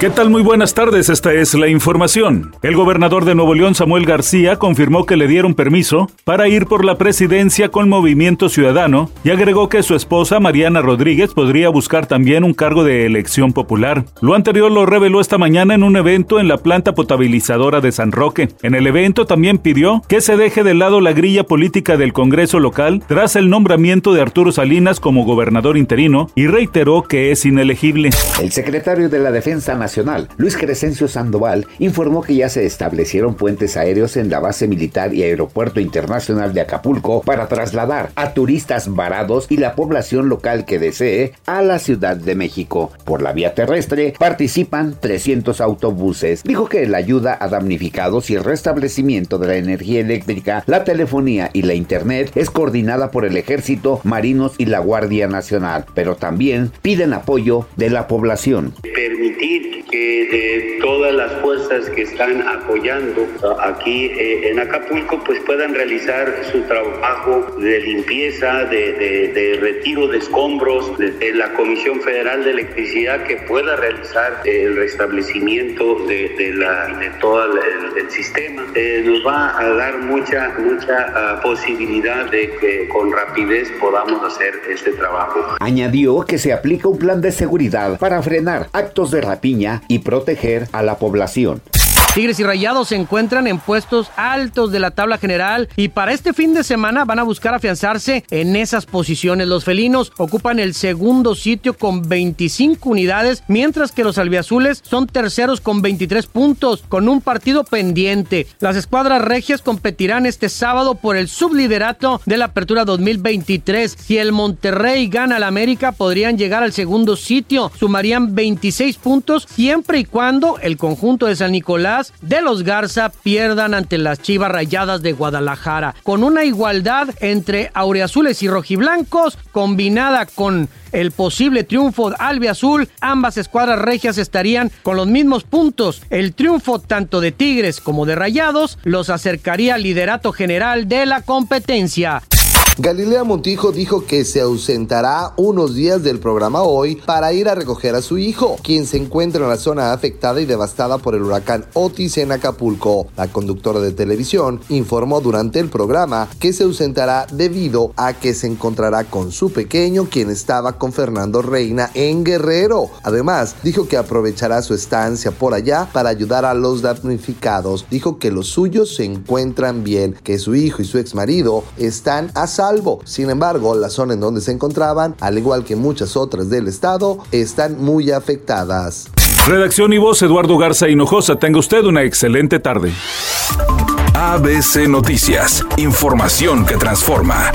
¿Qué tal? Muy buenas tardes, esta es la información. El gobernador de Nuevo León, Samuel García, confirmó que le dieron permiso para ir por la presidencia con Movimiento Ciudadano y agregó que su esposa, Mariana Rodríguez, podría buscar también un cargo de elección popular. Lo anterior lo reveló esta mañana en un evento en la planta potabilizadora de San Roque. En el evento también pidió que se deje de lado la grilla política del Congreso local tras el nombramiento de Arturo Salinas como gobernador interino y reiteró que es inelegible. El secretario de la Defensa Nacional Luis Crescencio Sandoval, informó que ya se establecieron puentes aéreos en la base militar y aeropuerto internacional de Acapulco para trasladar a turistas varados y la población local que desee a la Ciudad de México. Por la vía terrestre participan 300 autobuses. Dijo que la ayuda a damnificados y el restablecimiento de la energía eléctrica, la telefonía y la internet es coordinada por el ejército, marinos y la Guardia Nacional, pero también piden apoyo de la población. Que de todas las fuerzas que están apoyando aquí eh, en Acapulco pues puedan realizar su trabajo de limpieza, de, retiro de escombros, de, la Comisión Federal de Electricidad que pueda realizar el restablecimiento de, la, de todo el, sistema. Eh, nos va a dar mucha, mucha ah, posibilidad de que con rapidez podamos hacer este trabajo. Añadió que se aplica un plan de seguridad para frenar actos de rapiña y proteger a la población. Tigres y Rayados se encuentran en puestos altos de la tabla general y para este fin de semana van a buscar afianzarse en esas posiciones. Los felinos ocupan el segundo sitio con 25 unidades, mientras que los albiazules son terceros con 23 puntos, con un partido pendiente. Las escuadras regias competirán este sábado por el subliderato de la Apertura 2023. Si el Monterrey gana al América, podrían llegar al segundo sitio. Sumarían 26 puntos siempre y cuando el conjunto de San Nicolás de los Garza pierdan ante las Chivas Rayadas de Guadalajara, con una igualdad entre aureazules y rojiblancos combinada con el posible triunfo albiazul, ambas escuadras regias estarían con los mismos puntos. El triunfo tanto de Tigres como de Rayados los acercaría al liderato general de la competencia. Galilea Montijo dijo que se ausentará unos días del programa hoy para ir a recoger a su hijo, quien se encuentra en la zona afectada y devastada por el huracán Otis en Acapulco. La conductora de televisión informó durante el programa que se ausentará debido a que se encontrará con su pequeño, quien estaba con Fernando Reina en Guerrero. Además, dijo que aprovechará su estancia por allá para ayudar a los damnificados. Dijo que los suyos se encuentran bien, que su hijo y su exmarido están a salvo sin embargo, la zona en donde se encontraban, al igual que muchas otras del estado, están muy afectadas. Redacción y voz Eduardo Garza Hinojosa. Tenga usted una excelente tarde. ABC Noticias. Información que transforma.